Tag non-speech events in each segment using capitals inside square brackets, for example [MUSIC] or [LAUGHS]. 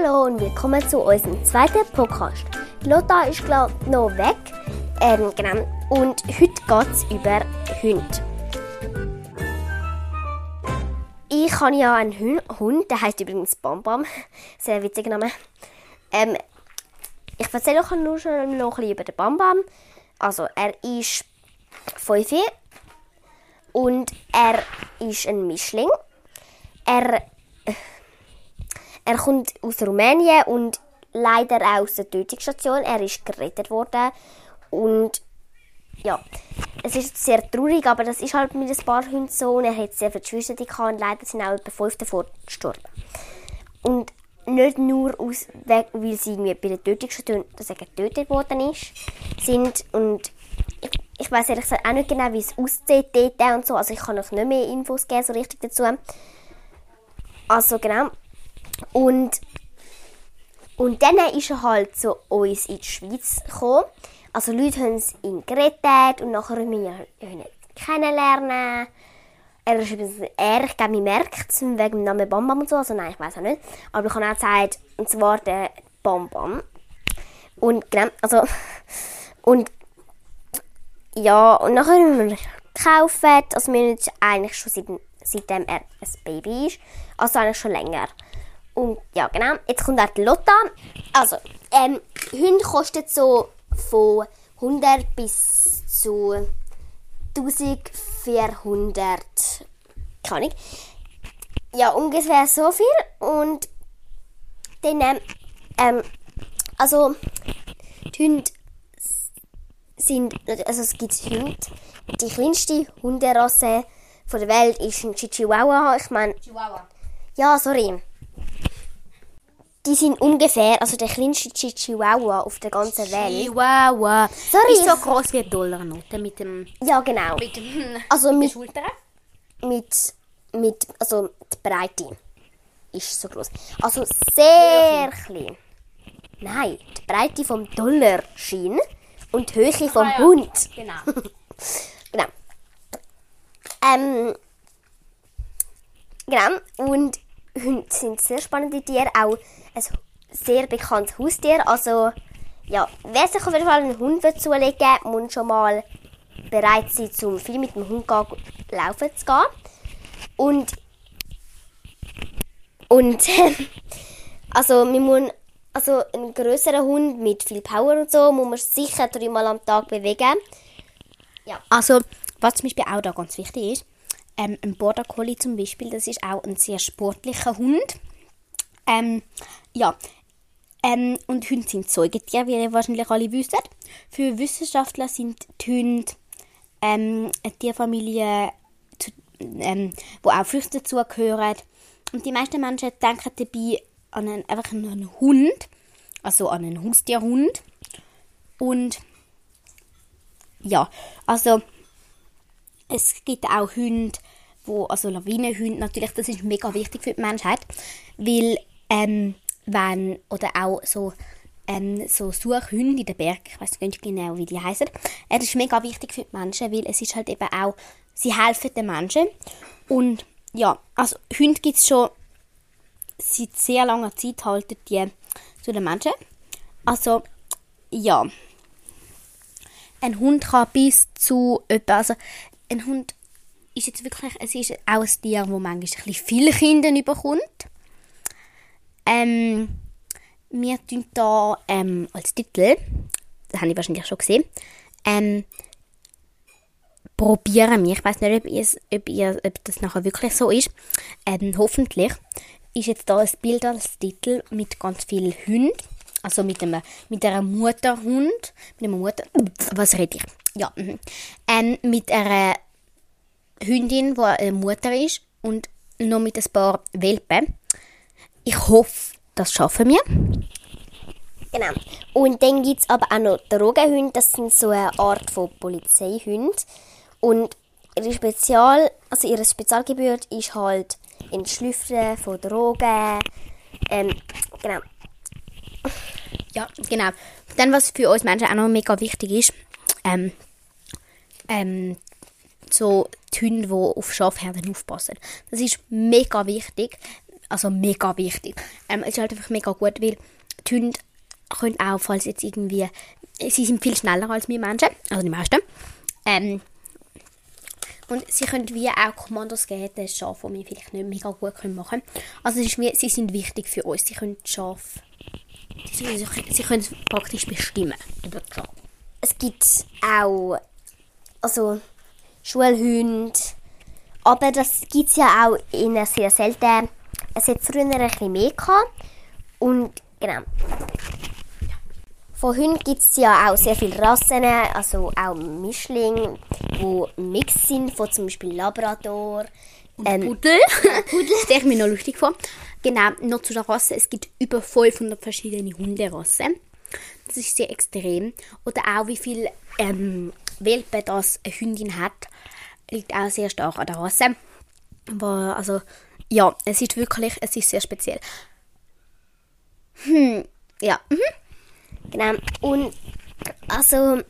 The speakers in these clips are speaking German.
Hallo und willkommen zu unserem zweiten Podcast. Lotta ist glaube noch weg. Ähm, genau. Und heute geht es über Hunde. Ich habe ja einen Hund, der heißt übrigens Bam. Sehr witziger Name. Ähm, ich erzähle euch nur schon noch ein bisschen über den Bam. Also, er ist 5 und er ist ein Mischling. Er, er kommt aus Rumänien und leider auch aus der Tötungsstation. Er ist gerettet worden und ja, es ist sehr traurig, aber das ist halt mit ein paar Hunden so. Und er hat sehr viele Geschwister und leider sind auch etwa fünf davor gestorben. Und nicht nur aus, weil sie irgendwie bei der Tötungsstation getötet worden ist, sind und ich, ich weiß ehrlich gesagt auch nicht genau, wie es aussieht dort und so. Also ich kann noch nicht mehr Infos geben, so richtig dazu. Also genau. Und, und dann ist er halt zu uns in die Schweiz gekommen. Also Leute haben ihn gerettet und nachher haben wir ihn kennenlernen. Er ist übrigens er, ich glaube, man merkt es wegen dem Namen Bam Bam und so. Also nein, ich weiß auch nicht. Aber ich habe auch gesagt, und zwar der Bam Bam. Und genau, also, und ja, und nachher haben wir gekauft. Also wir haben eigentlich schon seit, seitdem er ein Baby ist. Also eigentlich schon länger. Und ja, genau. Jetzt kommt auch die Lotta. Also, ähm, Hunde kosten so von 100 bis zu 1400. Keine Ahnung. Ja, ungefähr so viel. Und dann, ähm, also, die Hunde sind, also es gibt Hunde. Die kleinste Hunderasse von der Welt ist ein Chihuahua. Ich meine, Chihuahua. ja, sorry. Die sind ungefähr, also der kleinste Chihuahua auf der ganzen Welt. Chihuahua. Sorry. Ist so groß wie eine Dollarnote mit dem Ja, genau. mit dem Also mit Schulter. mit, mit, also die Breite ist so groß. Also sehr klein. Nein, die Breite vom Dollarschein und die Höhe vom Ah, ja. Hund. Genau. [LAUGHS] Genau. Ähm, genau. Und Hunde sind sehr spannende Tiere. Auch ein sehr bekanntes Haustier. Also, ja, wer sich auf jeden Fall einen Hund zulegen will, muss schon mal bereit sein, zum viel mit dem Hund laufen zu gehen. Und, und, [LAUGHS] also, man muss, also, einen größeren Hund mit viel Power und so, muss man sicher dreimal am Tag bewegen. Also, was zum Beispiel auch da ganz wichtig ist, ähm, ein Border Collie zum Beispiel, das ist auch ein sehr sportlicher Hund. Ähm, ja, ähm, und Hunde sind Säugetiere, wie ihr wahrscheinlich alle wisst. Für Wissenschaftler sind die Hunde ähm, eine Tierfamilie, zu, ähm, wo auch Früchte dazugehören. Und die meisten Menschen denken dabei an einen, einfach an einen Hund, also an einen Haustierhund. Und ja, also es gibt auch Hunde, wo, also Lawinenhunde natürlich, das ist mega wichtig für die Menschheit, weil ähm, wenn, oder auch so, ähm, so Suchhunde in den Bergen, ich weiß nicht genau, wie die heißen, äh, das ist mega wichtig für die Menschen, weil es ist halt eben auch, sie helfen den Menschen und ja, also Hunde gibt es schon seit sehr langer Zeit halten die zu den Menschen. Also, ja ein Hund kann bis zu etwa, also ein Hund ist jetzt wirklich, es ist auch ein Tier, wo manchmal ein bisschen viele Kinder überkommt. Ähm, wir tun da ähm, als Titel, das habe ich wahrscheinlich schon gesehen, ähm, probieren wir, ich weiß nicht, ob, ob, ihr, ob das nachher wirklich so ist, ähm, hoffentlich ist jetzt da ein Bild als Titel mit ganz vielen Hunden, also mit einem, mit einer Mutterhund, mit einer Mutter, was rede ich? Ja, mhm. ähm, mit einer Hündin, die eine Mutter ist und noch mit ein paar Welpen. Ich hoffe, das schaffen wir. Genau. Und dann gibt es aber auch noch Drogenhunde, das sind so eine Art von Polizeihunde. Und ihre Spezial, also ihre Spezialgebiet ist halt Entschlüpfen von Drogen. Ähm, genau. Ja, genau. Dann, was für uns Menschen auch noch mega wichtig ist, ähm, ähm, so die Hunde, die auf Schafherden aufpassen. Das ist mega wichtig. Also mega wichtig. Ähm, es ist halt einfach mega gut, weil die Hunde können auch, falls jetzt irgendwie, sie sind viel schneller als wir Menschen, also die meisten. Ähm, und sie können wie auch Kommandos geben, den Schaf, die wir vielleicht nicht mega gut können machen können. Also es ist wie, sie sind wichtig für uns. Sie können die Schaf, sie, sie, können es praktisch bestimmen. Es gibt auch also Schulhunde, aber das gibt es ja auch in sehr selten. Es hat früher ein bisschen mehr gehabt. Und genau. Von Hunden gibt es ja auch sehr viele Rassen, also auch Mischlinge, die Mix sind, von zum Beispiel Labrador. Ähm, Pudel. [LAUGHS] Pudel. Das stelle ich mir noch lustig vor. Genau, noch zu der Rasse. Es gibt über 500 verschiedene Hunderassen. Das ist sehr extrem. Oder auch wie viel ähm, Welpen das eine Hündin hat, liegt auch sehr stark an der Rasse. Aber, also, ja, es ist wirklich, es ist sehr speziell. Hm, ja. Mhm. Genau. Und also,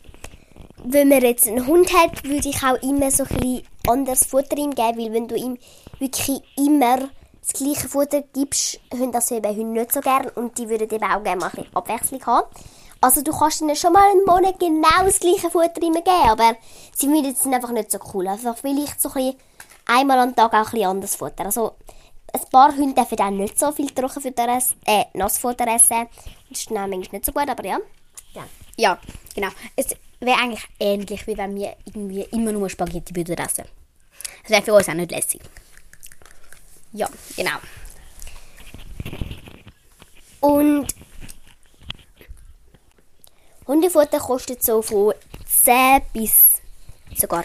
wenn man jetzt einen Hund hat, würde ich auch immer so ein anderes Futter ihm geben, weil wenn du ihm wirklich immer das gleiche Futter gibst, haben das eben Hunde nicht so gern und die würden eben auch gerne mal ein bisschen Abwechslung haben. Also du kannst ihnen schon mal einen Monat genau das gleiche Futter immer geben, aber sie finden es einfach nicht so cool. Einfach vielleicht so ein bisschen einmal am Tag auch ein bisschen anderes Futter. Also ein paar Hunde dürfen auch nicht so viel Trockenfutter essen, äh, Nassfutter essen. Das ist dann manchmal nicht so gut, aber ja. Ja, ja genau. Es wäre eigentlich ähnlich, wie wenn wir irgendwie immer nur Spaghetti würden essen. Das wäre für uns auch nicht lässig. Ja, genau. Und Hundefutter kostet so von 10 bis sogar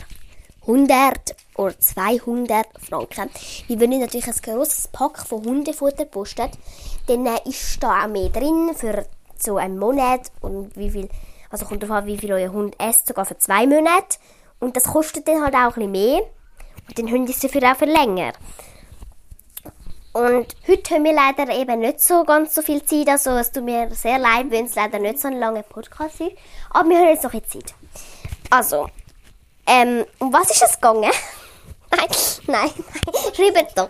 100 oder 200 Franken. Wie wenn ihr natürlich ein grosses Pack von Hundefutter postet, dann äh, ist da auch mehr drin für so einen Monat und wie viel, also kommt darauf an, wie viel euer Hund esst, sogar für zwei Monate. Und das kostet dann halt auch ein bisschen mehr. Und dann Hund ist dafür auch für länger. Und heute haben wir leider eben nicht so ganz so viel Zeit. Also es tut mir sehr leid, wenn es leider nicht so ein langer Podcast ist. Aber wir haben jetzt noch ein Zeit. Also, ähm, um was ist es gegangen? [LAUGHS] nein, nein, nein. Schreibt doch.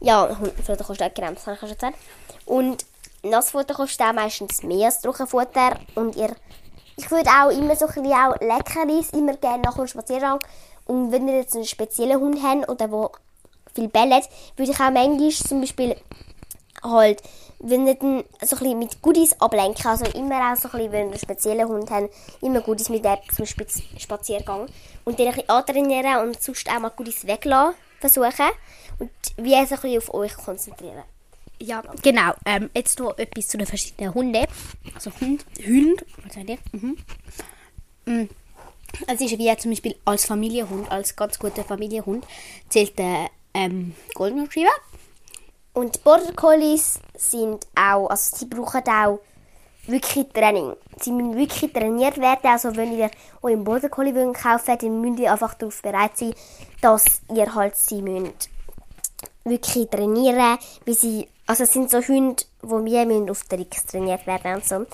Ja, Hundefutter kostet auch genau, das habe ich schon gesagt. Und Nassfutter kostet auch meistens mehr als Trockenfutter. Und ihr, ich würde auch immer so ein bisschen auch Leckeres immer gerne nach dem Spaziergang. Und wenn ihr jetzt einen speziellen Hund habt oder wo viel bellet, würde ich auch manchmal zum Beispiel halt, wenn ihr dann so ein mit Goodies ablenken, also immer auch so ein bisschen, wenn ihr einen speziellen Hund habt, immer Goodies mit dem zum Spaziergang und dann ein bisschen antrainieren und sonst auch mal Goodies weglassen versuchen und wie so ein auf euch konzentrieren. Ja, genau. Ähm, jetzt noch etwas zu den verschiedenen Hunden. Also Hund, Hund, was seid ihr? Mhm. Mm. Es ist wie zum Beispiel als Familienhund, als ganz guter Familienhund, zählt der ähm, Golden Retriever. Und Border Collies sind auch, also sie brauchen auch wirklich Training. Sie müssen wirklich trainiert werden. Also wenn ihr euren Border Collie kaufen wollt, dann müsst ihr einfach darauf bereit sein, dass ihr halt sie müsst wirklich trainieren, wie sie, also es sind so Hunde, die wir müssen auf Tricks trainiert werden und so.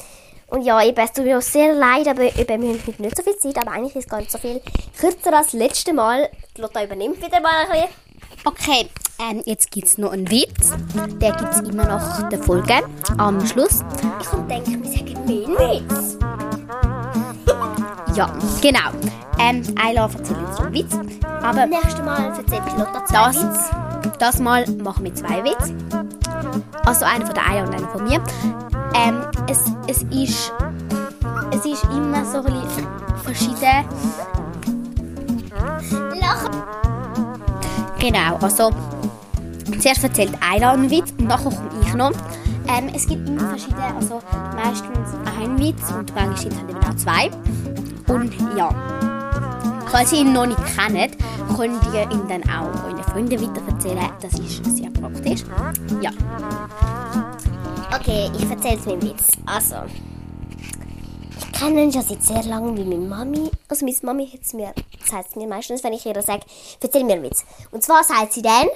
Und ja, eben, es tut mir auch sehr leid, aber eben, wir haben nicht so viel Zeit, aber eigentlich ist es gar nicht so viel kürzer als das letzte Mal. Die Lotta übernimmt wieder mal ein bisschen. Okay, ähm, jetzt gibt es noch einen Witz. Der gibt es immer noch der Folge am Schluss. Ich denke, wir sagen mehr Witz. ja, genau. Ähm, Ayla erzählt jetzt einen Witz. Aber nächstes Mal erzählt Lotta zwei das, Witz. Das Mal machen wir zwei Witze. Also einer von der Ayla und einer von mir. Ähm, es, es ist es ist immer so ein bisschen verschieden. Genau, also zuerst erzählt einer einen Witz und nachher komme ich noch. Ähm, es gibt immer verschiedene, also meistens ein Witz und manchmal sind es halt auch zwei. Und ja, falls ihr ihn noch nicht kennt, könnt ihr ihn dann auch euren Freunden weiterverzählen. Das ist sehr praktisch. Ja. Okay, ich erzähle es einen Witz. Also, kenne ihn schon seit sehr langem, wie meine Mami. Also, meine Mami hat mir, sagt mir meistens, wenn ich ihr sage, erzähl mir einen Witz. Und zwar sagt sie dann,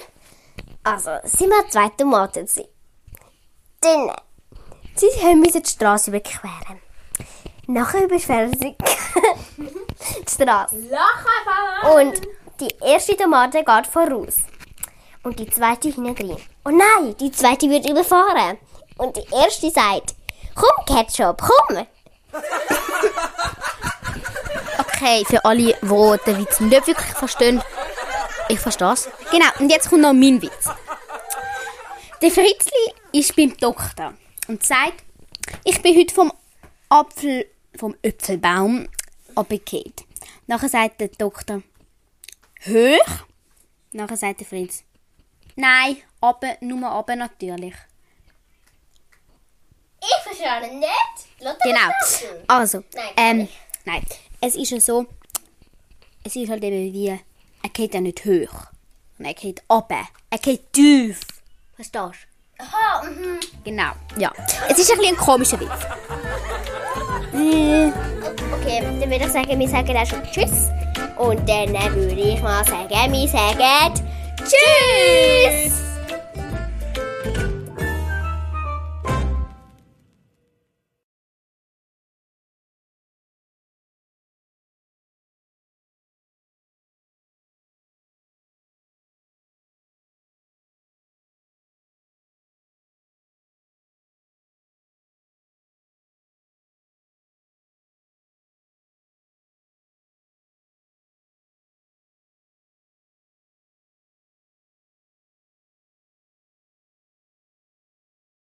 also, sind wir zwei Tomaten gewesen. Dann, sie haben die Straße überqueren. Nachher überqueren sie [LAUGHS] die Straße. Und die erste Tomate geht voraus. und die zweite hinten drin. Oh nein, die zweite wird überfahren. Und die erste sagt, komm Ketchup, komm. Okay, für alle, die den Witz nicht wirklich verstehen, ich verstehe es. Genau, und jetzt kommt noch mein Witz. Der Fritzli ist beim Doktor und sagt, ich bin heute vom Apfel, vom Äpfelbaum abgekehrt. Nachher sagt der Doktor, hoch? Nachher sagt der Fritz, nein, aber, nur aber natürlich. Ich verstehe nicht. Lass Genau. Also, Nein, ähm, nein. Es ist ja so, es ist halt eben wie, er geht ja nicht hoch. Und er geht runter. Er geht tief. Verstehst du? Aha, mhm. Genau, ja. Es ist ein bisschen ein komischer Witz. Äh, Okay, dann würde ich sagen, wir sagen auch schon Tschüss. Und dann äh, würde ich mal sagen, wir sagen Tschüss.